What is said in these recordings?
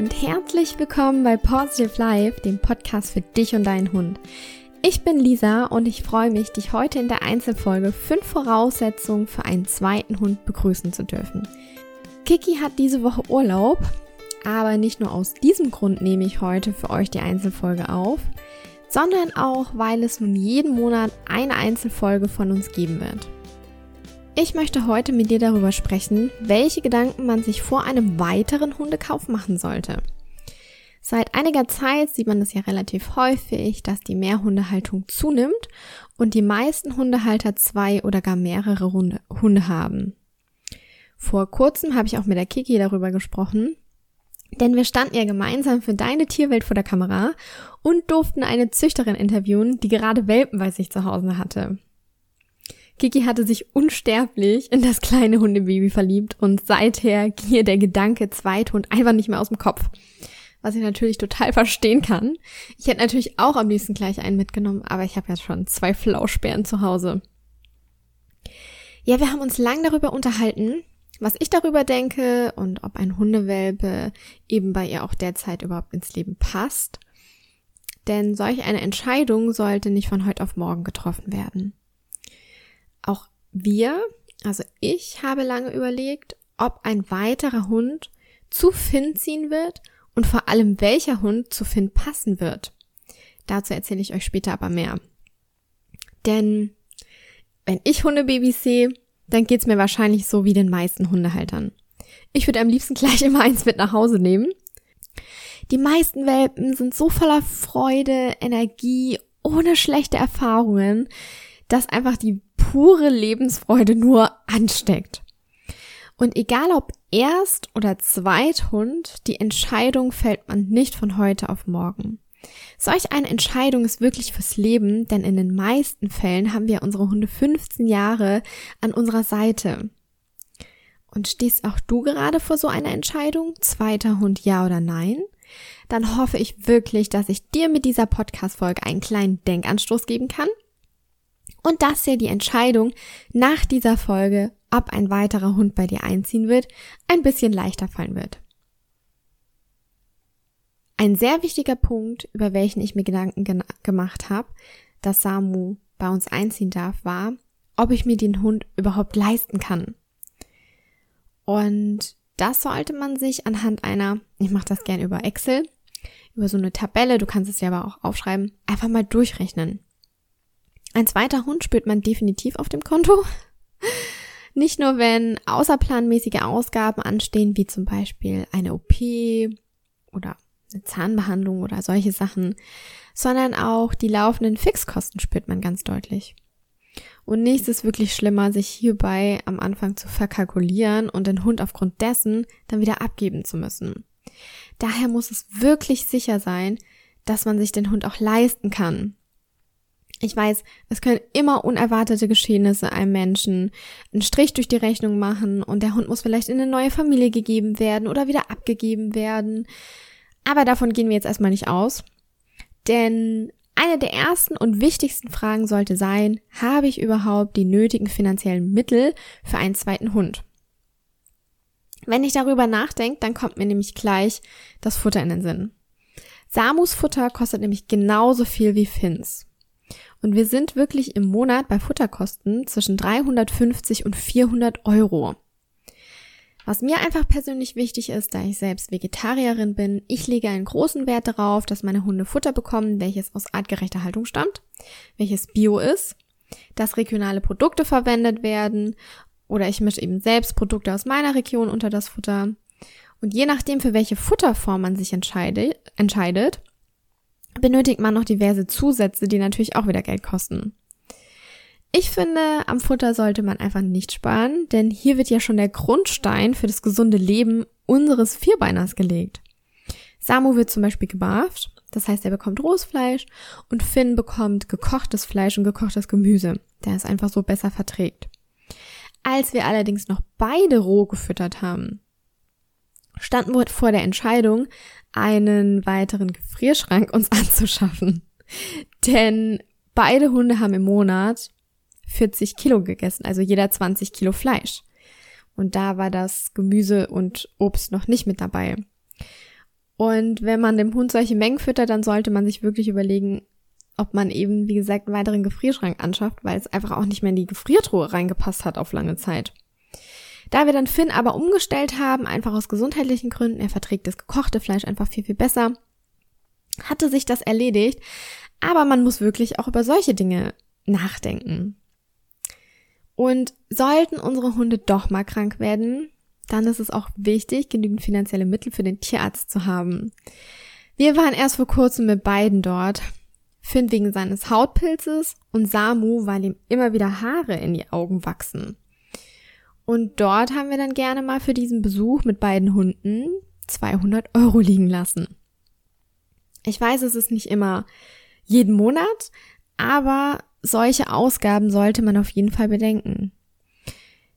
und herzlich willkommen bei Positive Life, dem Podcast für dich und deinen Hund. Ich bin Lisa und ich freue mich, dich heute in der Einzelfolge 5 Voraussetzungen für einen zweiten Hund begrüßen zu dürfen. Kiki hat diese Woche Urlaub, aber nicht nur aus diesem Grund nehme ich heute für euch die Einzelfolge auf, sondern auch, weil es nun jeden Monat eine Einzelfolge von uns geben wird. Ich möchte heute mit dir darüber sprechen, welche Gedanken man sich vor einem weiteren Hundekauf machen sollte. Seit einiger Zeit sieht man es ja relativ häufig, dass die Mehrhundehaltung zunimmt und die meisten Hundehalter zwei oder gar mehrere Hunde, Hunde haben. Vor kurzem habe ich auch mit der Kiki darüber gesprochen, denn wir standen ja gemeinsam für deine Tierwelt vor der Kamera und durften eine Züchterin interviewen, die gerade Welpen bei sich zu Hause hatte. Kiki hatte sich unsterblich in das kleine Hundebaby verliebt und seither ging ihr der Gedanke Zweithund einfach nicht mehr aus dem Kopf. Was ich natürlich total verstehen kann. Ich hätte natürlich auch am liebsten gleich einen mitgenommen, aber ich habe ja schon zwei Flauschbären zu Hause. Ja, wir haben uns lang darüber unterhalten, was ich darüber denke und ob ein Hundewelpe eben bei ihr auch derzeit überhaupt ins Leben passt. Denn solch eine Entscheidung sollte nicht von heute auf morgen getroffen werden. Wir, also ich habe lange überlegt, ob ein weiterer Hund zu Finn ziehen wird und vor allem welcher Hund zu Finn passen wird. Dazu erzähle ich euch später aber mehr. Denn wenn ich Hundebabys sehe, dann geht's mir wahrscheinlich so wie den meisten Hundehaltern. Ich würde am liebsten gleich immer eins mit nach Hause nehmen. Die meisten Welpen sind so voller Freude, Energie, ohne schlechte Erfahrungen, dass einfach die pure Lebensfreude nur ansteckt. Und egal ob Erst- oder Zweithund, die Entscheidung fällt man nicht von heute auf morgen. Solch eine Entscheidung ist wirklich fürs Leben, denn in den meisten Fällen haben wir unsere Hunde 15 Jahre an unserer Seite. Und stehst auch du gerade vor so einer Entscheidung, zweiter Hund ja oder nein? Dann hoffe ich wirklich, dass ich dir mit dieser Podcast-Folge einen kleinen Denkanstoß geben kann und dass dir die Entscheidung nach dieser Folge, ob ein weiterer Hund bei dir einziehen wird, ein bisschen leichter fallen wird. Ein sehr wichtiger Punkt, über welchen ich mir Gedanken ge gemacht habe, dass Samu bei uns einziehen darf, war, ob ich mir den Hund überhaupt leisten kann. Und das sollte man sich anhand einer, ich mache das gerne über Excel, über so eine Tabelle, du kannst es ja aber auch aufschreiben, einfach mal durchrechnen. Ein zweiter Hund spürt man definitiv auf dem Konto. Nicht nur, wenn außerplanmäßige Ausgaben anstehen, wie zum Beispiel eine OP oder eine Zahnbehandlung oder solche Sachen, sondern auch die laufenden Fixkosten spürt man ganz deutlich. Und nichts ist wirklich schlimmer, sich hierbei am Anfang zu verkalkulieren und den Hund aufgrund dessen dann wieder abgeben zu müssen. Daher muss es wirklich sicher sein, dass man sich den Hund auch leisten kann. Ich weiß, es können immer unerwartete Geschehnisse einem Menschen einen Strich durch die Rechnung machen und der Hund muss vielleicht in eine neue Familie gegeben werden oder wieder abgegeben werden. Aber davon gehen wir jetzt erstmal nicht aus. Denn eine der ersten und wichtigsten Fragen sollte sein, habe ich überhaupt die nötigen finanziellen Mittel für einen zweiten Hund? Wenn ich darüber nachdenke, dann kommt mir nämlich gleich das Futter in den Sinn. Samus Futter kostet nämlich genauso viel wie Finns. Und wir sind wirklich im Monat bei Futterkosten zwischen 350 und 400 Euro. Was mir einfach persönlich wichtig ist, da ich selbst Vegetarierin bin, ich lege einen großen Wert darauf, dass meine Hunde Futter bekommen, welches aus artgerechter Haltung stammt, welches Bio ist, dass regionale Produkte verwendet werden oder ich mische eben selbst Produkte aus meiner Region unter das Futter. Und je nachdem, für welche Futterform man sich entscheidet, entscheidet benötigt man noch diverse Zusätze, die natürlich auch wieder Geld kosten. Ich finde, am Futter sollte man einfach nicht sparen, denn hier wird ja schon der Grundstein für das gesunde Leben unseres Vierbeiners gelegt. Samu wird zum Beispiel gebarft, das heißt, er bekommt rohes Fleisch und Finn bekommt gekochtes Fleisch und gekochtes Gemüse, der es einfach so besser verträgt. Als wir allerdings noch beide roh gefüttert haben, standen wir vor der Entscheidung, einen weiteren Gefrierschrank uns anzuschaffen. Denn beide Hunde haben im Monat 40 Kilo gegessen, also jeder 20 Kilo Fleisch. Und da war das Gemüse und Obst noch nicht mit dabei. Und wenn man dem Hund solche Mengen füttert, dann sollte man sich wirklich überlegen, ob man eben, wie gesagt, einen weiteren Gefrierschrank anschafft, weil es einfach auch nicht mehr in die Gefriertruhe reingepasst hat auf lange Zeit. Da wir dann Finn aber umgestellt haben, einfach aus gesundheitlichen Gründen, er verträgt das gekochte Fleisch einfach viel, viel besser, hatte sich das erledigt. Aber man muss wirklich auch über solche Dinge nachdenken. Und sollten unsere Hunde doch mal krank werden, dann ist es auch wichtig, genügend finanzielle Mittel für den Tierarzt zu haben. Wir waren erst vor kurzem mit beiden dort. Finn wegen seines Hautpilzes und Samu, weil ihm immer wieder Haare in die Augen wachsen. Und dort haben wir dann gerne mal für diesen Besuch mit beiden Hunden 200 Euro liegen lassen. Ich weiß, es ist nicht immer jeden Monat, aber solche Ausgaben sollte man auf jeden Fall bedenken.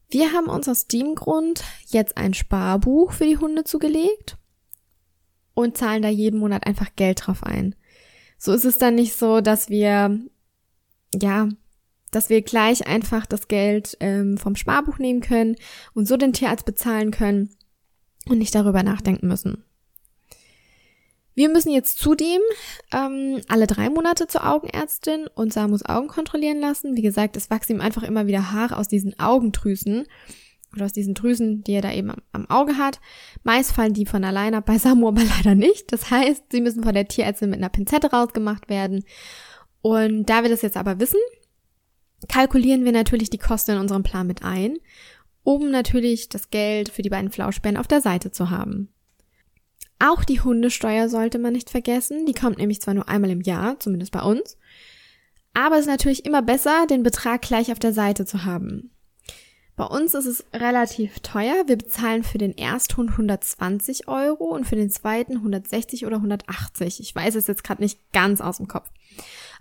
Wir haben uns aus dem Grund jetzt ein Sparbuch für die Hunde zugelegt und zahlen da jeden Monat einfach Geld drauf ein. So ist es dann nicht so, dass wir, ja, dass wir gleich einfach das Geld ähm, vom Sparbuch nehmen können und so den Tierarzt bezahlen können und nicht darüber nachdenken müssen. Wir müssen jetzt zudem ähm, alle drei Monate zur Augenärztin und Samus Augen kontrollieren lassen. Wie gesagt, es wachsen ihm einfach immer wieder Haare aus diesen Augendrüsen oder aus diesen Drüsen, die er da eben am, am Auge hat. Meist fallen die von alleine ab, bei Samu aber leider nicht. Das heißt, sie müssen von der Tierärztin mit einer Pinzette rausgemacht werden. Und da wir das jetzt aber wissen, kalkulieren wir natürlich die Kosten in unserem Plan mit ein, um natürlich das Geld für die beiden Flauschbären auf der Seite zu haben. Auch die Hundesteuer sollte man nicht vergessen. Die kommt nämlich zwar nur einmal im Jahr, zumindest bei uns. Aber es ist natürlich immer besser, den Betrag gleich auf der Seite zu haben. Bei uns ist es relativ teuer. Wir bezahlen für den Ersthund 120 Euro und für den zweiten 160 oder 180. Ich weiß es jetzt gerade nicht ganz aus dem Kopf.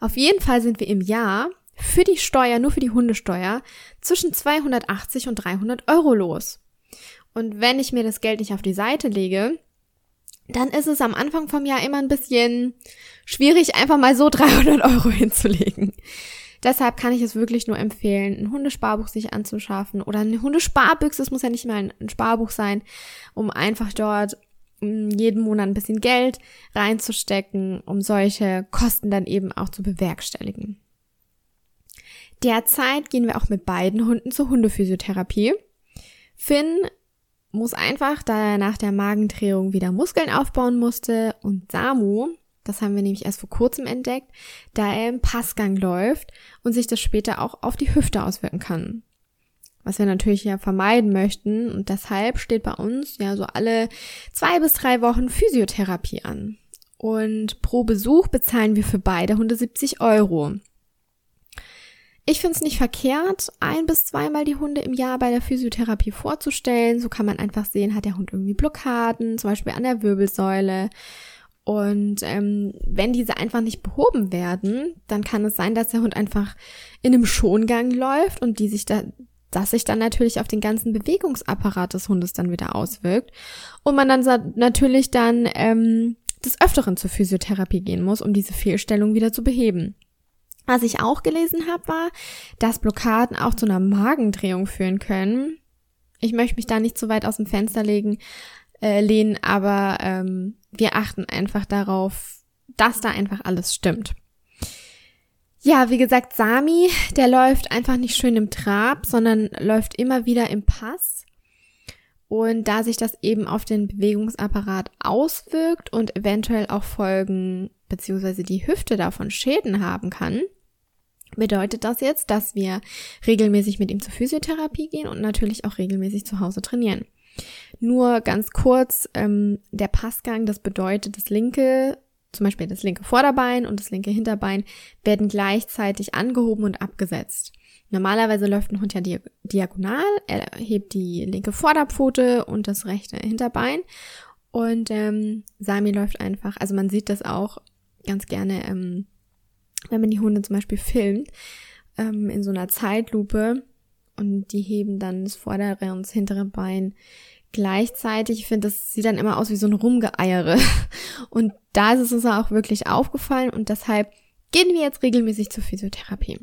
Auf jeden Fall sind wir im Jahr für die Steuer, nur für die Hundesteuer, zwischen 280 und 300 Euro los. Und wenn ich mir das Geld nicht auf die Seite lege, dann ist es am Anfang vom Jahr immer ein bisschen schwierig, einfach mal so 300 Euro hinzulegen. Deshalb kann ich es wirklich nur empfehlen, ein Hundesparbuch sich anzuschaffen oder eine Hundesparbüchse. Es muss ja nicht mal ein Sparbuch sein, um einfach dort jeden Monat ein bisschen Geld reinzustecken, um solche Kosten dann eben auch zu bewerkstelligen. Derzeit gehen wir auch mit beiden Hunden zur Hundephysiotherapie. Finn muss einfach, da er nach der Magendrehung wieder Muskeln aufbauen musste und Samu, das haben wir nämlich erst vor kurzem entdeckt, da er im Passgang läuft und sich das später auch auf die Hüfte auswirken kann. Was wir natürlich ja vermeiden möchten und deshalb steht bei uns ja so alle zwei bis drei Wochen Physiotherapie an. Und pro Besuch bezahlen wir für beide Hunde 70 Euro. Ich finde es nicht verkehrt, ein bis zweimal die Hunde im Jahr bei der Physiotherapie vorzustellen. So kann man einfach sehen, hat der Hund irgendwie Blockaden, zum Beispiel an der Wirbelsäule. Und ähm, wenn diese einfach nicht behoben werden, dann kann es sein, dass der Hund einfach in einem Schongang läuft und die sich da, das sich dann natürlich auf den ganzen Bewegungsapparat des Hundes dann wieder auswirkt. Und man dann natürlich dann ähm, des Öfteren zur Physiotherapie gehen muss, um diese Fehlstellung wieder zu beheben. Was ich auch gelesen habe, war, dass Blockaden auch zu einer Magendrehung führen können. Ich möchte mich da nicht zu weit aus dem Fenster legen, äh, lehnen, aber ähm, wir achten einfach darauf, dass da einfach alles stimmt. Ja, wie gesagt, Sami, der läuft einfach nicht schön im Trab, sondern läuft immer wieder im Pass. Und da sich das eben auf den Bewegungsapparat auswirkt und eventuell auch Folgen beziehungsweise die Hüfte davon Schäden haben kann, bedeutet das jetzt, dass wir regelmäßig mit ihm zur Physiotherapie gehen und natürlich auch regelmäßig zu Hause trainieren. Nur ganz kurz, ähm, der Passgang, das bedeutet, das linke, zum Beispiel das linke Vorderbein und das linke Hinterbein werden gleichzeitig angehoben und abgesetzt. Normalerweise läuft ein Hund ja diagonal, er hebt die linke Vorderpfote und das rechte Hinterbein und ähm, Sami läuft einfach, also man sieht das auch ganz gerne, ähm, wenn man die Hunde zum Beispiel filmt, ähm, in so einer Zeitlupe und die heben dann das vordere und das hintere Bein gleichzeitig. Ich finde, das sieht dann immer aus wie so ein Rumgeeiere. Und da ist es uns auch wirklich aufgefallen und deshalb gehen wir jetzt regelmäßig zur Physiotherapie.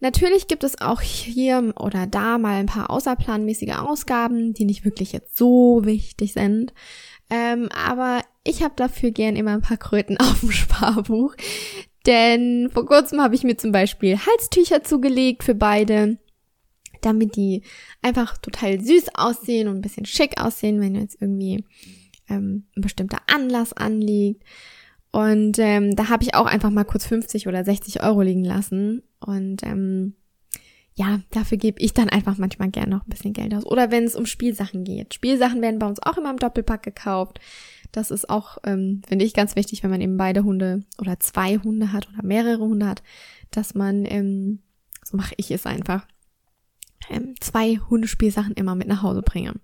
Natürlich gibt es auch hier oder da mal ein paar außerplanmäßige Ausgaben, die nicht wirklich jetzt so wichtig sind. Ähm, aber ich habe dafür gern immer ein paar Kröten auf dem Sparbuch. Denn vor kurzem habe ich mir zum Beispiel Halstücher zugelegt für beide, damit die einfach total süß aussehen und ein bisschen schick aussehen, wenn jetzt irgendwie ähm, ein bestimmter Anlass anliegt. Und ähm, da habe ich auch einfach mal kurz 50 oder 60 Euro liegen lassen. Und ähm, ja, dafür gebe ich dann einfach manchmal gerne noch ein bisschen Geld aus. Oder wenn es um Spielsachen geht. Spielsachen werden bei uns auch immer im Doppelpack gekauft. Das ist auch, ähm, finde ich, ganz wichtig, wenn man eben beide Hunde oder zwei Hunde hat oder mehrere Hunde hat, dass man, ähm, so mache ich es einfach, ähm, zwei Hundespielsachen immer mit nach Hause bringe.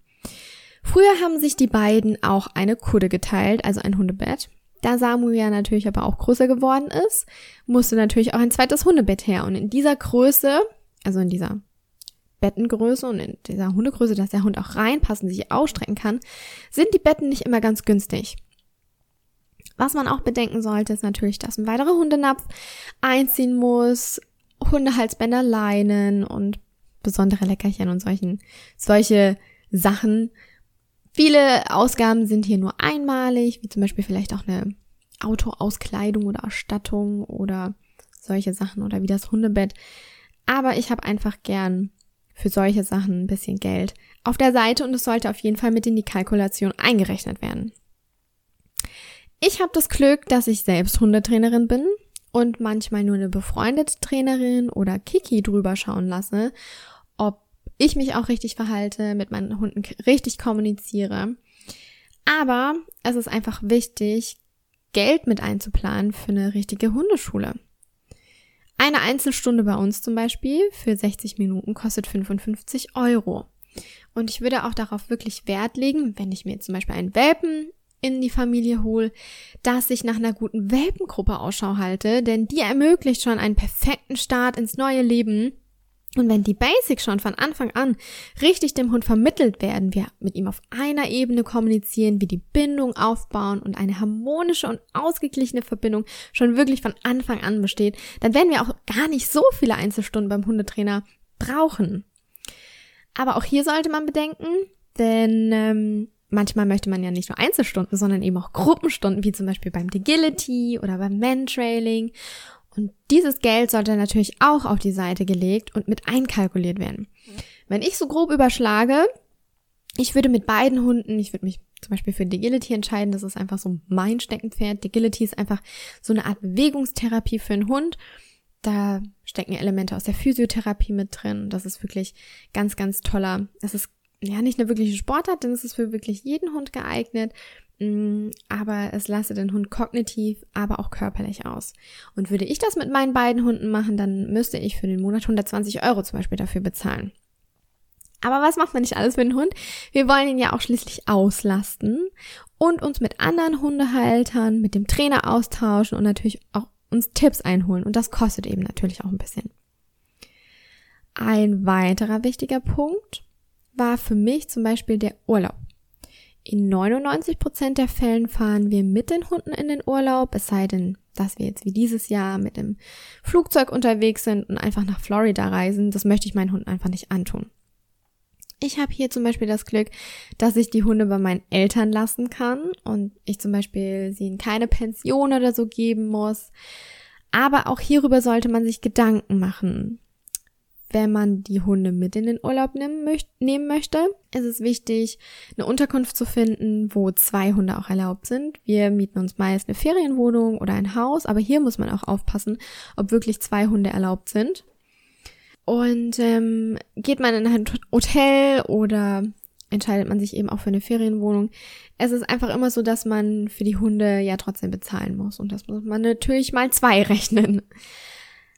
Früher haben sich die beiden auch eine Kudde geteilt, also ein Hundebett. Da Samu ja natürlich aber auch größer geworden ist, musste natürlich auch ein zweites Hundebett her. Und in dieser Größe, also in dieser Bettengröße und in dieser Hundegröße, dass der Hund auch reinpassen, sich ausstrecken kann, sind die Betten nicht immer ganz günstig. Was man auch bedenken sollte, ist natürlich, dass ein weiterer Hundenapf einziehen muss, Hundehalsbänder, Leinen und besondere Leckerchen und solchen, solche Sachen. Viele Ausgaben sind hier nur einmalig, wie zum Beispiel vielleicht auch eine Autoauskleidung oder Erstattung oder solche Sachen oder wie das Hundebett. Aber ich habe einfach gern für solche Sachen ein bisschen Geld auf der Seite und es sollte auf jeden Fall mit in die Kalkulation eingerechnet werden. Ich habe das Glück, dass ich selbst Hundetrainerin bin und manchmal nur eine befreundete Trainerin oder Kiki drüber schauen lasse, ob ich mich auch richtig verhalte, mit meinen Hunden richtig kommuniziere. Aber es ist einfach wichtig, Geld mit einzuplanen für eine richtige Hundeschule. Eine Einzelstunde bei uns zum Beispiel für 60 Minuten kostet 55 Euro. Und ich würde auch darauf wirklich Wert legen, wenn ich mir zum Beispiel einen Welpen in die Familie hole, dass ich nach einer guten Welpengruppe Ausschau halte, denn die ermöglicht schon einen perfekten Start ins neue Leben und wenn die Basics schon von Anfang an richtig dem Hund vermittelt werden, wir mit ihm auf einer Ebene kommunizieren, wie die Bindung aufbauen und eine harmonische und ausgeglichene Verbindung schon wirklich von Anfang an besteht, dann werden wir auch gar nicht so viele Einzelstunden beim Hundetrainer brauchen. Aber auch hier sollte man bedenken, denn ähm, manchmal möchte man ja nicht nur Einzelstunden, sondern eben auch Gruppenstunden, wie zum Beispiel beim Agility oder beim Mantrailing. Und dieses Geld sollte natürlich auch auf die Seite gelegt und mit einkalkuliert werden. Wenn ich so grob überschlage, ich würde mit beiden Hunden, ich würde mich zum Beispiel für Agility entscheiden, das ist einfach so mein Steckenpferd. Agility ist einfach so eine Art Bewegungstherapie für einen Hund. Da stecken Elemente aus der Physiotherapie mit drin. Das ist wirklich ganz, ganz toller. Das ist ja nicht eine wirkliche Sportart, denn es ist für wirklich jeden Hund geeignet. Mm, aber es lasse den Hund kognitiv, aber auch körperlich aus. Und würde ich das mit meinen beiden Hunden machen, dann müsste ich für den Monat 120 Euro zum Beispiel dafür bezahlen. Aber was macht man nicht alles für den Hund? Wir wollen ihn ja auch schließlich auslasten und uns mit anderen Hundehaltern, mit dem Trainer austauschen und natürlich auch uns Tipps einholen. Und das kostet eben natürlich auch ein bisschen. Ein weiterer wichtiger Punkt war für mich zum Beispiel der Urlaub. In 99 Prozent der Fällen fahren wir mit den Hunden in den Urlaub, es sei denn, dass wir jetzt wie dieses Jahr mit dem Flugzeug unterwegs sind und einfach nach Florida reisen. Das möchte ich meinen Hunden einfach nicht antun. Ich habe hier zum Beispiel das Glück, dass ich die Hunde bei meinen Eltern lassen kann und ich zum Beispiel sie in keine Pension oder so geben muss. Aber auch hierüber sollte man sich Gedanken machen wenn man die Hunde mit in den Urlaub nehmen, möchte, ist es wichtig, eine Unterkunft zu finden, wo zwei Hunde auch erlaubt sind. Wir mieten uns meist eine Ferienwohnung oder ein Haus, aber hier muss man auch aufpassen, ob wirklich zwei Hunde erlaubt sind. Und ähm, geht man in ein Hotel oder entscheidet man sich eben auch für eine Ferienwohnung. Es ist einfach immer so, dass man für die Hunde ja trotzdem bezahlen muss. Und das muss man natürlich mal zwei rechnen.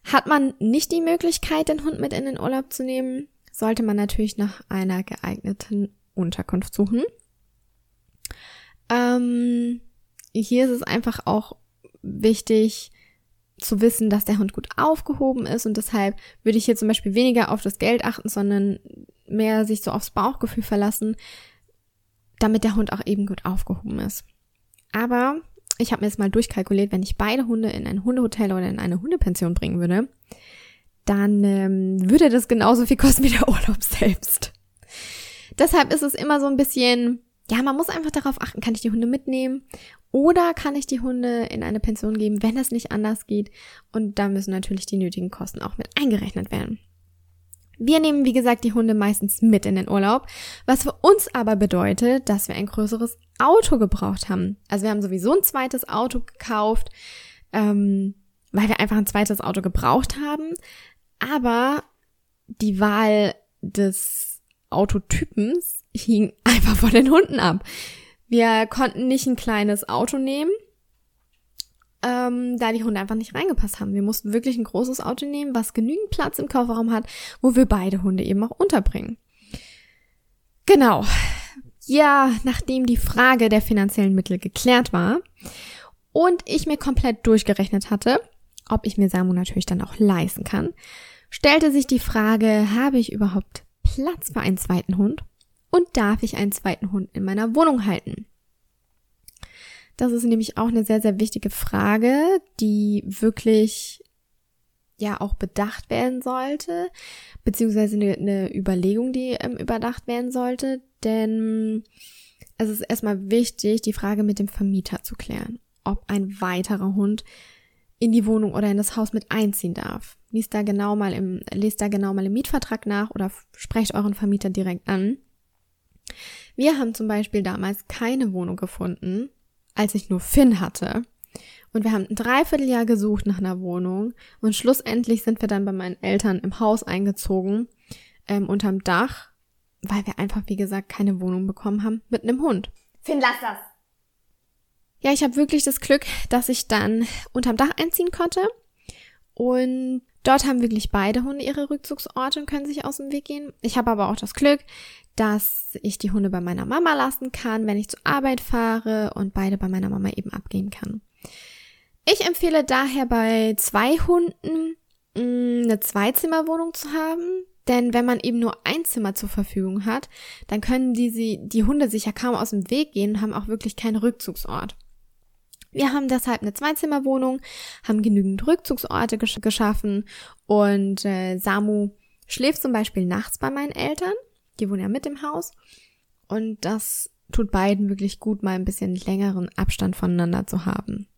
Hat man nicht die Möglichkeit, den Hund mit in den Urlaub zu nehmen, sollte man natürlich nach einer geeigneten Unterkunft suchen. Ähm, hier ist es einfach auch wichtig zu wissen, dass der Hund gut aufgehoben ist und deshalb würde ich hier zum Beispiel weniger auf das Geld achten, sondern mehr sich so aufs Bauchgefühl verlassen, damit der Hund auch eben gut aufgehoben ist. Aber ich habe mir jetzt mal durchkalkuliert, wenn ich beide Hunde in ein Hundehotel oder in eine Hundepension bringen würde, dann ähm, würde das genauso viel kosten wie der Urlaub selbst. Deshalb ist es immer so ein bisschen ja, man muss einfach darauf achten, kann ich die Hunde mitnehmen oder kann ich die Hunde in eine Pension geben, wenn es nicht anders geht. Und da müssen natürlich die nötigen Kosten auch mit eingerechnet werden. Wir nehmen, wie gesagt, die Hunde meistens mit in den Urlaub, was für uns aber bedeutet, dass wir ein größeres Auto gebraucht haben. Also wir haben sowieso ein zweites Auto gekauft, ähm, weil wir einfach ein zweites Auto gebraucht haben. Aber die Wahl des Autotypens hing einfach von den Hunden ab. Wir konnten nicht ein kleines Auto nehmen, ähm, da die Hunde einfach nicht reingepasst haben. Wir mussten wirklich ein großes Auto nehmen, was genügend Platz im Kofferraum hat, wo wir beide Hunde eben auch unterbringen. Genau. Ja, nachdem die Frage der finanziellen Mittel geklärt war und ich mir komplett durchgerechnet hatte, ob ich mir Samu natürlich dann auch leisten kann, stellte sich die Frage, habe ich überhaupt Platz für einen zweiten Hund? Und darf ich einen zweiten Hund in meiner Wohnung halten? Das ist nämlich auch eine sehr, sehr wichtige Frage, die wirklich ja auch bedacht werden sollte, beziehungsweise eine, eine Überlegung, die ähm, überdacht werden sollte, denn es ist erstmal wichtig, die Frage mit dem Vermieter zu klären, ob ein weiterer Hund in die Wohnung oder in das Haus mit einziehen darf. Liest da genau mal im, lest da genau mal im Mietvertrag nach oder sprecht euren Vermieter direkt an. Wir haben zum Beispiel damals keine Wohnung gefunden, als ich nur Finn hatte. Und wir haben ein Dreivierteljahr gesucht nach einer Wohnung und schlussendlich sind wir dann bei meinen Eltern im Haus eingezogen, ähm, unterm Dach, weil wir einfach, wie gesagt, keine Wohnung bekommen haben mit einem Hund. Finn, lass das! Ja, ich habe wirklich das Glück, dass ich dann unterm Dach einziehen konnte und Dort haben wirklich beide Hunde ihre Rückzugsorte und können sich aus dem Weg gehen. Ich habe aber auch das Glück, dass ich die Hunde bei meiner Mama lassen kann, wenn ich zur Arbeit fahre und beide bei meiner Mama eben abgehen kann. Ich empfehle daher bei zwei Hunden mm, eine Zweizimmerwohnung zu haben, denn wenn man eben nur ein Zimmer zur Verfügung hat, dann können die, die Hunde sich ja kaum aus dem Weg gehen und haben auch wirklich keinen Rückzugsort. Wir haben deshalb eine Zweizimmerwohnung, haben genügend Rückzugsorte gesch geschaffen und äh, Samu schläft zum Beispiel nachts bei meinen Eltern. Die wohnen ja mit im Haus. Und das tut beiden wirklich gut, mal ein bisschen längeren Abstand voneinander zu haben.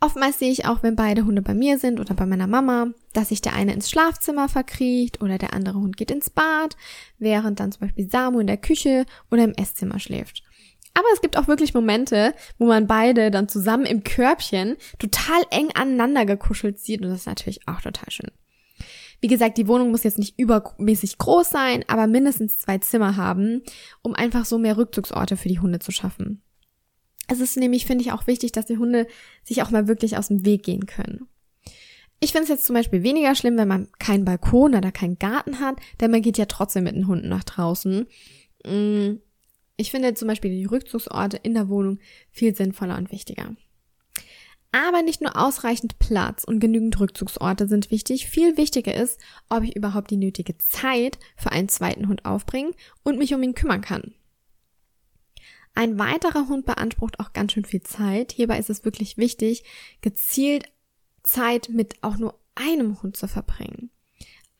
Oftmals sehe ich auch, wenn beide Hunde bei mir sind oder bei meiner Mama, dass sich der eine ins Schlafzimmer verkriecht oder der andere Hund geht ins Bad, während dann zum Beispiel Samu in der Küche oder im Esszimmer schläft. Aber es gibt auch wirklich Momente, wo man beide dann zusammen im Körbchen total eng aneinander gekuschelt sieht und das ist natürlich auch total schön. Wie gesagt, die Wohnung muss jetzt nicht übermäßig groß sein, aber mindestens zwei Zimmer haben, um einfach so mehr Rückzugsorte für die Hunde zu schaffen. Es ist nämlich, finde ich, auch wichtig, dass die Hunde sich auch mal wirklich aus dem Weg gehen können. Ich finde es jetzt zum Beispiel weniger schlimm, wenn man keinen Balkon oder keinen Garten hat, denn man geht ja trotzdem mit den Hunden nach draußen. Mm, ich finde zum Beispiel die Rückzugsorte in der Wohnung viel sinnvoller und wichtiger. Aber nicht nur ausreichend Platz und genügend Rückzugsorte sind wichtig, viel wichtiger ist, ob ich überhaupt die nötige Zeit für einen zweiten Hund aufbringen und mich um ihn kümmern kann. Ein weiterer Hund beansprucht auch ganz schön viel Zeit. Hierbei ist es wirklich wichtig, gezielt Zeit mit auch nur einem Hund zu verbringen.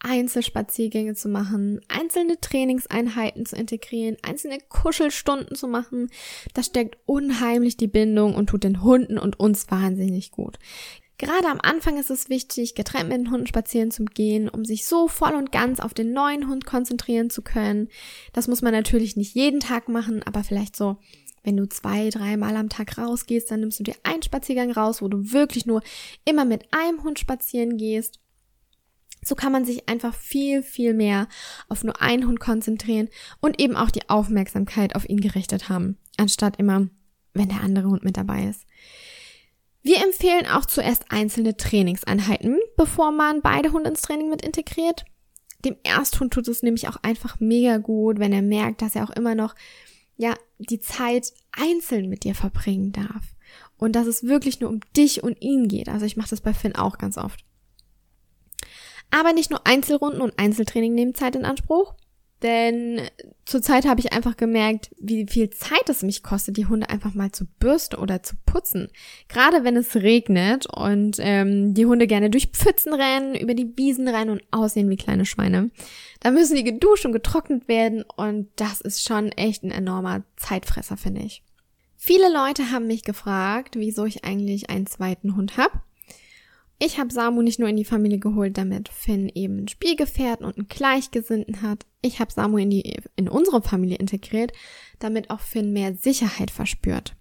Einzelspaziergänge zu machen, einzelne Trainingseinheiten zu integrieren, einzelne Kuschelstunden zu machen. Das stärkt unheimlich die Bindung und tut den Hunden und uns wahnsinnig gut. Gerade am Anfang ist es wichtig, getrennt mit den Hunden spazieren zu gehen, um sich so voll und ganz auf den neuen Hund konzentrieren zu können. Das muss man natürlich nicht jeden Tag machen, aber vielleicht so, wenn du zwei, dreimal am Tag rausgehst, dann nimmst du dir einen Spaziergang raus, wo du wirklich nur immer mit einem Hund spazieren gehst so kann man sich einfach viel, viel mehr auf nur einen Hund konzentrieren und eben auch die Aufmerksamkeit auf ihn gerichtet haben, anstatt immer, wenn der andere Hund mit dabei ist. Wir empfehlen auch zuerst einzelne Trainingseinheiten, bevor man beide Hunde ins Training mit integriert. Dem Ersthund tut es nämlich auch einfach mega gut, wenn er merkt, dass er auch immer noch, ja, die Zeit einzeln mit dir verbringen darf. Und dass es wirklich nur um dich und ihn geht. Also ich mache das bei Finn auch ganz oft. Aber nicht nur Einzelrunden und Einzeltraining nehmen Zeit in Anspruch. Denn zurzeit habe ich einfach gemerkt, wie viel Zeit es mich kostet, die Hunde einfach mal zu bürsten oder zu putzen. Gerade wenn es regnet und ähm, die Hunde gerne durch Pfützen rennen, über die Wiesen rennen und aussehen wie kleine Schweine. Da müssen die geduscht und getrocknet werden und das ist schon echt ein enormer Zeitfresser, finde ich. Viele Leute haben mich gefragt, wieso ich eigentlich einen zweiten Hund habe. Ich habe Samu nicht nur in die Familie geholt, damit Finn eben einen Spielgefährten und einen Gleichgesinnten hat. Ich habe Samu in, die, in unsere Familie integriert, damit auch Finn mehr Sicherheit verspürt.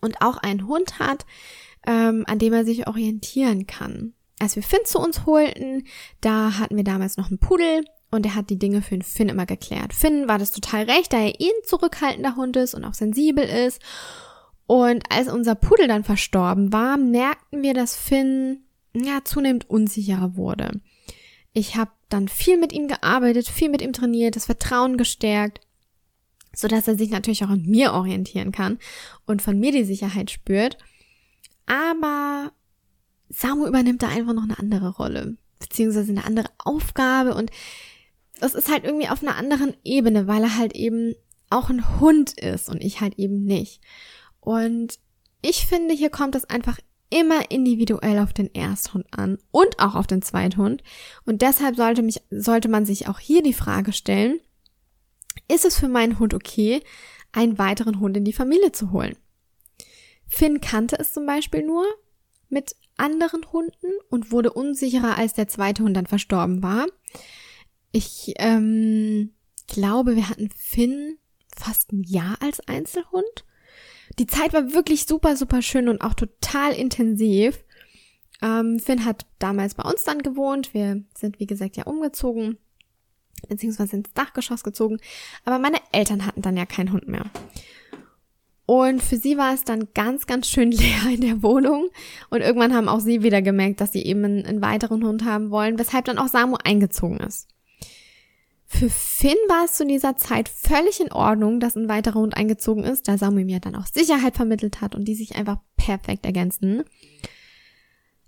Und auch einen Hund hat, ähm, an dem er sich orientieren kann. Als wir Finn zu uns holten, da hatten wir damals noch einen Pudel und er hat die Dinge für den Finn immer geklärt. Finn war das total recht, da er eh ein zurückhaltender Hund ist und auch sensibel ist und als unser Pudel dann verstorben war, merkten wir, dass Finn ja zunehmend unsicherer wurde. Ich habe dann viel mit ihm gearbeitet, viel mit ihm trainiert, das Vertrauen gestärkt, so dass er sich natürlich auch an mir orientieren kann und von mir die Sicherheit spürt. Aber Samu übernimmt da einfach noch eine andere Rolle, beziehungsweise eine andere Aufgabe und das ist halt irgendwie auf einer anderen Ebene, weil er halt eben auch ein Hund ist und ich halt eben nicht. Und ich finde, hier kommt es einfach immer individuell auf den Ersthund an und auch auf den Zweithund. Und deshalb sollte, mich, sollte man sich auch hier die Frage stellen, ist es für meinen Hund okay, einen weiteren Hund in die Familie zu holen? Finn kannte es zum Beispiel nur mit anderen Hunden und wurde unsicherer, als der zweite Hund dann verstorben war. Ich ähm, glaube, wir hatten Finn fast ein Jahr als Einzelhund die Zeit war wirklich super, super schön und auch total intensiv. Ähm, Finn hat damals bei uns dann gewohnt. Wir sind, wie gesagt, ja umgezogen, beziehungsweise ins Dachgeschoss gezogen. Aber meine Eltern hatten dann ja keinen Hund mehr. Und für sie war es dann ganz, ganz schön leer in der Wohnung. Und irgendwann haben auch sie wieder gemerkt, dass sie eben einen, einen weiteren Hund haben wollen, weshalb dann auch Samu eingezogen ist. Für Finn war es zu dieser Zeit völlig in Ordnung, dass ein weiterer Hund eingezogen ist, da Samuel mir dann auch Sicherheit vermittelt hat und die sich einfach perfekt ergänzen.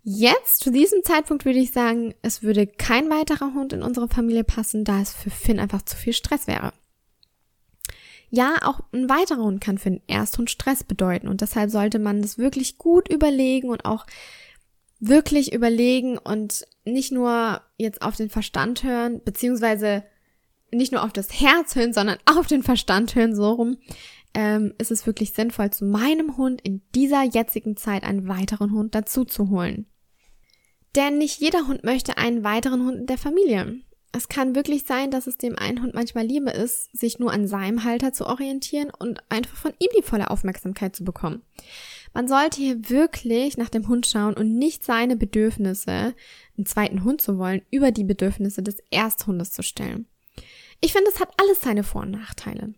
Jetzt, zu diesem Zeitpunkt würde ich sagen, es würde kein weiterer Hund in unsere Familie passen, da es für Finn einfach zu viel Stress wäre. Ja, auch ein weiterer Hund kann für den Ersthund Stress bedeuten und deshalb sollte man das wirklich gut überlegen und auch wirklich überlegen und nicht nur jetzt auf den Verstand hören, beziehungsweise nicht nur auf das Herz hören, sondern auf den Verstand hören, so rum, ähm, ist es wirklich sinnvoll, zu meinem Hund in dieser jetzigen Zeit einen weiteren Hund dazu zu holen. Denn nicht jeder Hund möchte einen weiteren Hund in der Familie. Es kann wirklich sein, dass es dem einen Hund manchmal lieber ist, sich nur an seinem Halter zu orientieren und einfach von ihm die volle Aufmerksamkeit zu bekommen. Man sollte hier wirklich nach dem Hund schauen und nicht seine Bedürfnisse, einen zweiten Hund zu wollen, über die Bedürfnisse des Ersthundes zu stellen. Ich finde, es hat alles seine Vor- und Nachteile.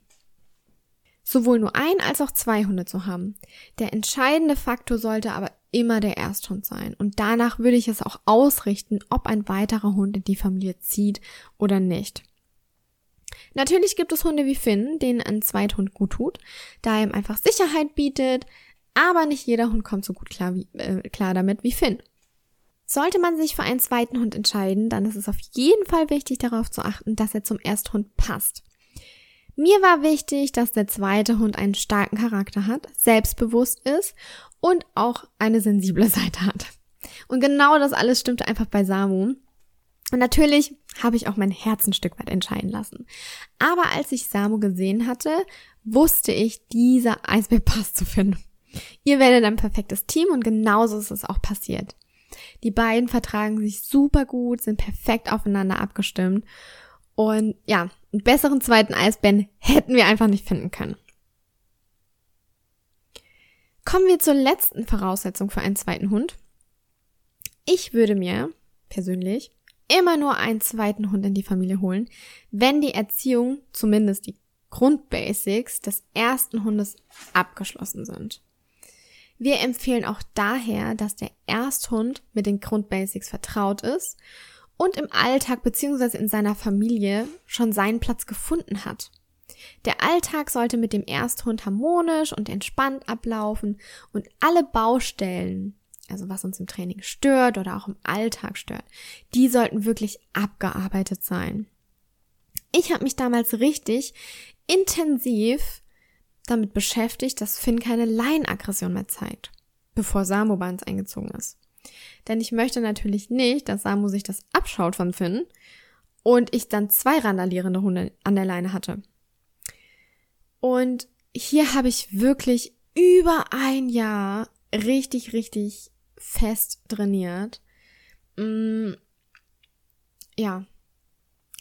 Sowohl nur ein als auch zwei Hunde zu haben. Der entscheidende Faktor sollte aber immer der Ersthund sein. Und danach würde ich es auch ausrichten, ob ein weiterer Hund in die Familie zieht oder nicht. Natürlich gibt es Hunde wie Finn, denen ein Zweithund gut tut, da er ihm einfach Sicherheit bietet, aber nicht jeder Hund kommt so gut klar, wie, äh, klar damit wie Finn. Sollte man sich für einen zweiten Hund entscheiden, dann ist es auf jeden Fall wichtig darauf zu achten, dass er zum Ersthund passt. Mir war wichtig, dass der zweite Hund einen starken Charakter hat, selbstbewusst ist und auch eine sensible Seite hat. Und genau das alles stimmte einfach bei Samu. Und natürlich habe ich auch mein Herz ein Stück weit entscheiden lassen. Aber als ich Samu gesehen hatte, wusste ich, dieser Eisbär passt zu finden. Ihr werdet ein perfektes Team und genauso ist es auch passiert. Die beiden vertragen sich super gut, sind perfekt aufeinander abgestimmt. Und ja, einen besseren zweiten Eisbären hätten wir einfach nicht finden können. Kommen wir zur letzten Voraussetzung für einen zweiten Hund. Ich würde mir persönlich immer nur einen zweiten Hund in die Familie holen, wenn die Erziehung, zumindest die Grundbasics des ersten Hundes abgeschlossen sind. Wir empfehlen auch daher, dass der Ersthund mit den Grundbasics vertraut ist und im Alltag bzw. in seiner Familie schon seinen Platz gefunden hat. Der Alltag sollte mit dem Ersthund harmonisch und entspannt ablaufen und alle Baustellen, also was uns im Training stört oder auch im Alltag stört, die sollten wirklich abgearbeitet sein. Ich habe mich damals richtig intensiv damit beschäftigt, dass Finn keine Laienaggression mehr zeigt, bevor Samu bei uns eingezogen ist. Denn ich möchte natürlich nicht, dass Samu sich das abschaut von Finn und ich dann zwei randalierende Hunde an der Leine hatte. Und hier habe ich wirklich über ein Jahr richtig, richtig fest trainiert. Mm, ja.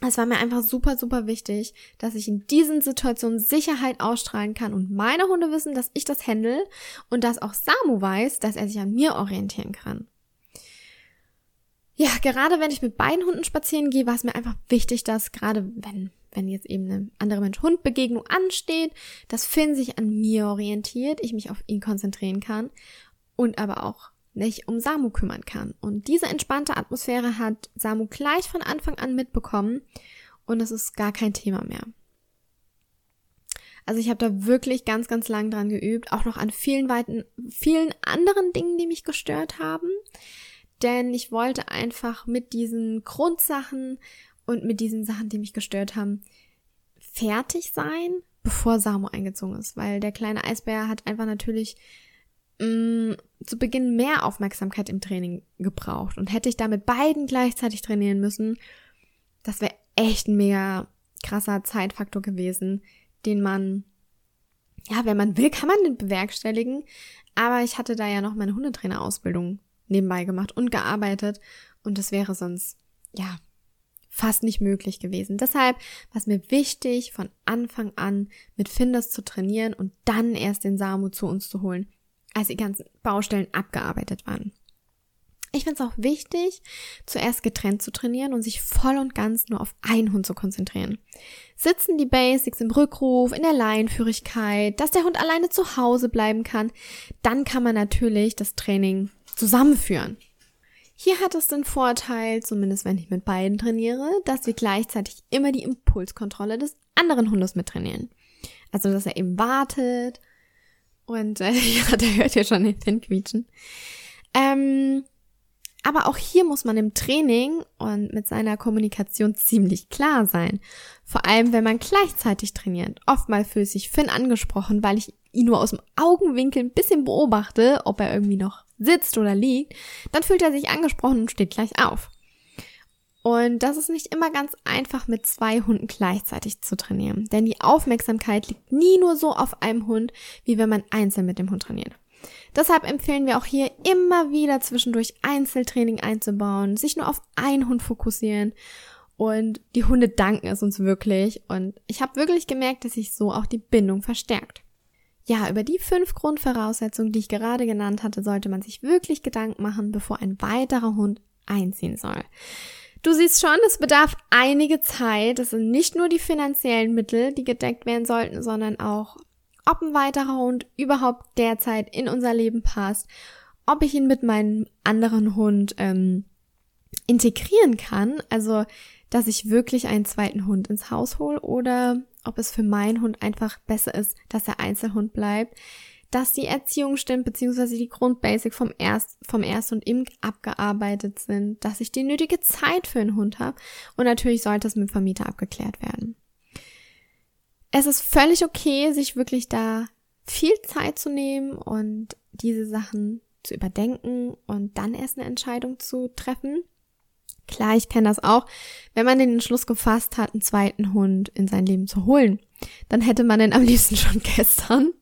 Es war mir einfach super, super wichtig, dass ich in diesen Situationen Sicherheit ausstrahlen kann und meine Hunde wissen, dass ich das handle und dass auch Samu weiß, dass er sich an mir orientieren kann. Ja, gerade wenn ich mit beiden Hunden spazieren gehe, war es mir einfach wichtig, dass gerade wenn wenn jetzt eben eine andere Mensch-Hund-Begegnung ansteht, dass Finn sich an mir orientiert, ich mich auf ihn konzentrieren kann und aber auch nicht um Samu kümmern kann. Und diese entspannte Atmosphäre hat Samu gleich von Anfang an mitbekommen und es ist gar kein Thema mehr. Also ich habe da wirklich ganz, ganz lang dran geübt, auch noch an vielen weiten, vielen anderen Dingen, die mich gestört haben. Denn ich wollte einfach mit diesen Grundsachen und mit diesen Sachen, die mich gestört haben, fertig sein, bevor Samo eingezogen ist. Weil der kleine Eisbär hat einfach natürlich mh, mm, zu Beginn mehr Aufmerksamkeit im Training gebraucht. Und hätte ich da mit beiden gleichzeitig trainieren müssen, das wäre echt ein mega krasser Zeitfaktor gewesen, den man, ja, wenn man will, kann man den bewerkstelligen. Aber ich hatte da ja noch meine Hundetrainerausbildung nebenbei gemacht und gearbeitet. Und das wäre sonst, ja, fast nicht möglich gewesen. Deshalb war es mir wichtig, von Anfang an mit Finders zu trainieren und dann erst den Samu zu uns zu holen, als die ganzen Baustellen abgearbeitet waren. Ich finde es auch wichtig, zuerst getrennt zu trainieren und sich voll und ganz nur auf einen Hund zu konzentrieren. Sitzen die Basics im Rückruf, in der Laienführigkeit, dass der Hund alleine zu Hause bleiben kann, dann kann man natürlich das Training zusammenführen. Hier hat es den Vorteil, zumindest wenn ich mit beiden trainiere, dass wir gleichzeitig immer die Impulskontrolle des anderen Hundes mittrainieren. Also, dass er eben wartet und äh, ja, der hört ja schon den Finn quietschen. Ähm, aber auch hier muss man im Training und mit seiner Kommunikation ziemlich klar sein. Vor allem, wenn man gleichzeitig trainiert. Oftmals fühlt sich Finn angesprochen, weil ich ihn nur aus dem Augenwinkel ein bisschen beobachte, ob er irgendwie noch sitzt oder liegt, dann fühlt er sich angesprochen und steht gleich auf. Und das ist nicht immer ganz einfach mit zwei Hunden gleichzeitig zu trainieren, denn die Aufmerksamkeit liegt nie nur so auf einem Hund, wie wenn man einzeln mit dem Hund trainiert. Deshalb empfehlen wir auch hier immer wieder zwischendurch Einzeltraining einzubauen, sich nur auf einen Hund fokussieren und die Hunde danken es uns wirklich und ich habe wirklich gemerkt, dass sich so auch die Bindung verstärkt. Ja, über die fünf Grundvoraussetzungen, die ich gerade genannt hatte, sollte man sich wirklich Gedanken machen, bevor ein weiterer Hund einziehen soll. Du siehst schon, es bedarf einige Zeit. Es sind nicht nur die finanziellen Mittel, die gedeckt werden sollten, sondern auch, ob ein weiterer Hund überhaupt derzeit in unser Leben passt, ob ich ihn mit meinem anderen Hund ähm, integrieren kann, also dass ich wirklich einen zweiten Hund ins Haus hole oder ob es für meinen Hund einfach besser ist, dass er Einzelhund bleibt, dass die Erziehung stimmt, beziehungsweise die Grundbasic vom Erst, vom Erst und Imk abgearbeitet sind, dass ich die nötige Zeit für einen Hund habe und natürlich sollte es mit dem Vermieter abgeklärt werden. Es ist völlig okay, sich wirklich da viel Zeit zu nehmen und diese Sachen zu überdenken und dann erst eine Entscheidung zu treffen. Klar, ich kenne das auch. Wenn man den Entschluss gefasst hat, einen zweiten Hund in sein Leben zu holen, dann hätte man den am liebsten schon gestern.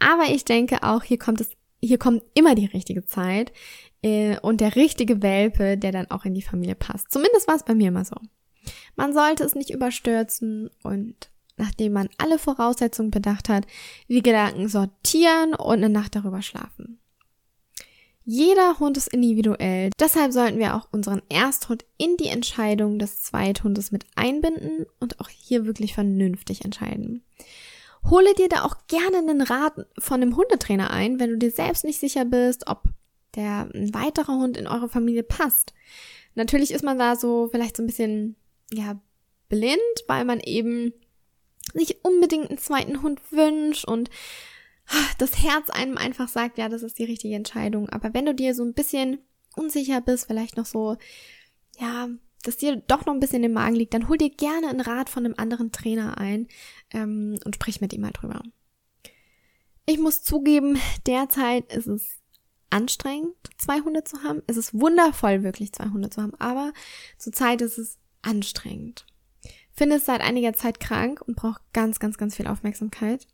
Aber ich denke auch, hier kommt es, hier kommt immer die richtige Zeit äh, und der richtige Welpe, der dann auch in die Familie passt. Zumindest war es bei mir immer so. Man sollte es nicht überstürzen und nachdem man alle Voraussetzungen bedacht hat, die Gedanken sortieren und eine Nacht darüber schlafen. Jeder Hund ist individuell, deshalb sollten wir auch unseren Ersthund in die Entscheidung des Zweithundes mit einbinden und auch hier wirklich vernünftig entscheiden. Hole dir da auch gerne einen Rat von einem Hundetrainer ein, wenn du dir selbst nicht sicher bist, ob der ein weiterer Hund in eure Familie passt. Natürlich ist man da so vielleicht so ein bisschen, ja, blind, weil man eben sich unbedingt einen zweiten Hund wünscht und das Herz einem einfach sagt, ja, das ist die richtige Entscheidung. Aber wenn du dir so ein bisschen unsicher bist, vielleicht noch so, ja, dass dir doch noch ein bisschen im Magen liegt, dann hol dir gerne einen Rat von einem anderen Trainer ein ähm, und sprich mit ihm mal drüber. Ich muss zugeben, derzeit ist es anstrengend, zwei Hunde zu haben. Es ist wundervoll, wirklich zwei Hunde zu haben, aber zurzeit ist es anstrengend. Finn ist seit einiger Zeit krank und braucht ganz, ganz, ganz viel Aufmerksamkeit.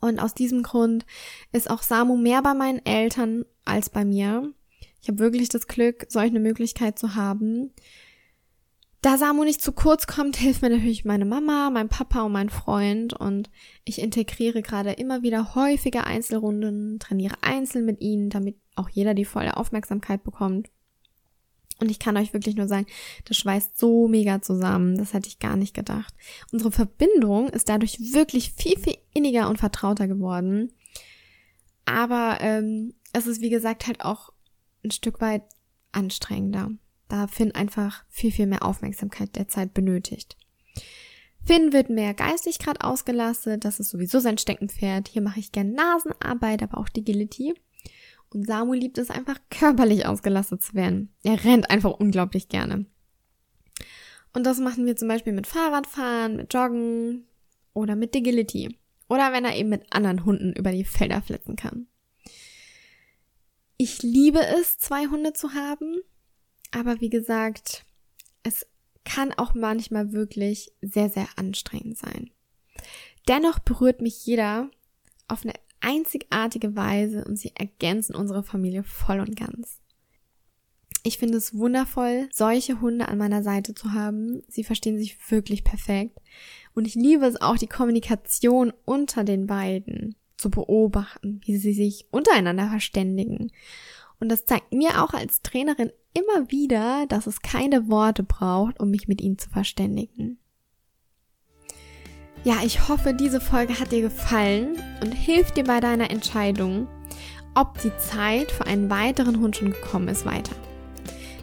Und aus diesem Grund ist auch Samu mehr bei meinen Eltern als bei mir. Ich habe wirklich das Glück, solch eine Möglichkeit zu haben. Da Samu nicht zu kurz kommt, hilft mir natürlich meine Mama, mein Papa und mein Freund und ich integriere gerade immer wieder häufige Einzelrunden, trainiere einzeln mit ihnen, damit auch jeder die volle Aufmerksamkeit bekommt. Und ich kann euch wirklich nur sagen, das schweißt so mega zusammen. Das hätte ich gar nicht gedacht. Unsere Verbindung ist dadurch wirklich viel, viel inniger und vertrauter geworden. Aber ähm, es ist, wie gesagt, halt auch ein Stück weit anstrengender. Da Finn einfach viel, viel mehr Aufmerksamkeit derzeit benötigt. Finn wird mehr geistig gerade ausgelastet, das ist sowieso sein Steckenpferd. Hier mache ich gern Nasenarbeit, aber auch Agility. Und Samu liebt es einfach körperlich ausgelastet zu werden. Er rennt einfach unglaublich gerne. Und das machen wir zum Beispiel mit Fahrradfahren, mit Joggen oder mit Agility. Oder wenn er eben mit anderen Hunden über die Felder flitzen kann. Ich liebe es, zwei Hunde zu haben, aber wie gesagt, es kann auch manchmal wirklich sehr, sehr anstrengend sein. Dennoch berührt mich jeder auf eine einzigartige Weise und sie ergänzen unsere Familie voll und ganz. Ich finde es wundervoll, solche Hunde an meiner Seite zu haben. Sie verstehen sich wirklich perfekt. Und ich liebe es auch, die Kommunikation unter den beiden zu beobachten, wie sie sich untereinander verständigen. Und das zeigt mir auch als Trainerin immer wieder, dass es keine Worte braucht, um mich mit ihnen zu verständigen. Ja, ich hoffe, diese Folge hat dir gefallen und hilft dir bei deiner Entscheidung, ob die Zeit für einen weiteren Hund schon gekommen ist, weiter.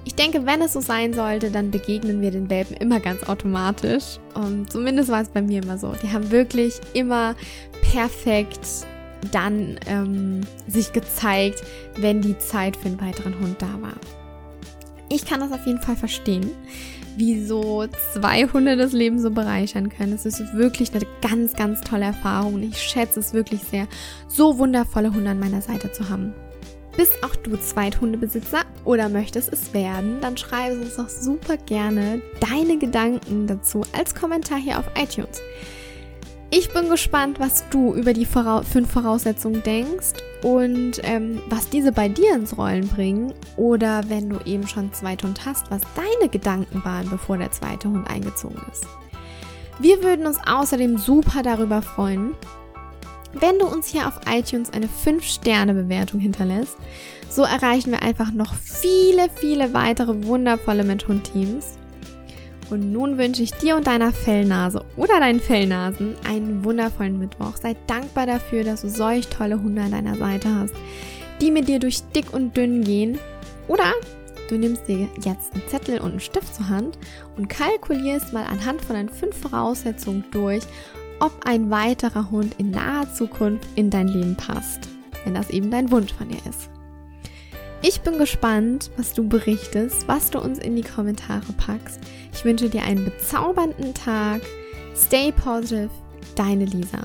Ich denke, wenn es so sein sollte, dann begegnen wir den Welpen immer ganz automatisch. Und zumindest war es bei mir immer so. Die haben wirklich immer perfekt dann ähm, sich gezeigt, wenn die Zeit für einen weiteren Hund da war. Ich kann das auf jeden Fall verstehen, wie so zwei Hunde das Leben so bereichern können. Es ist wirklich eine ganz, ganz tolle Erfahrung und ich schätze es wirklich sehr, so wundervolle Hunde an meiner Seite zu haben. Bist auch du Zweithundebesitzer oder möchtest es werden, dann schreibe uns doch super gerne deine Gedanken dazu als Kommentar hier auf iTunes. Ich bin gespannt, was du über die Vora fünf Voraussetzungen denkst und ähm, was diese bei dir ins Rollen bringen. Oder wenn du eben schon zweiten Hund hast, was deine Gedanken waren, bevor der zweite Hund eingezogen ist. Wir würden uns außerdem super darüber freuen, wenn du uns hier auf iTunes eine 5-Sterne-Bewertung hinterlässt. So erreichen wir einfach noch viele, viele weitere wundervolle Mensch-Hund-Teams. Und nun wünsche ich dir und deiner Fellnase oder deinen Fellnasen einen wundervollen Mittwoch. Sei dankbar dafür, dass du solch tolle Hunde an deiner Seite hast, die mit dir durch dick und dünn gehen. Oder du nimmst dir jetzt einen Zettel und einen Stift zur Hand und kalkulierst mal anhand von den fünf Voraussetzungen durch, ob ein weiterer Hund in naher Zukunft in dein Leben passt, wenn das eben dein Wunsch von dir ist. Ich bin gespannt, was du berichtest, was du uns in die Kommentare packst. Ich wünsche dir einen bezaubernden Tag. Stay positive, deine Lisa.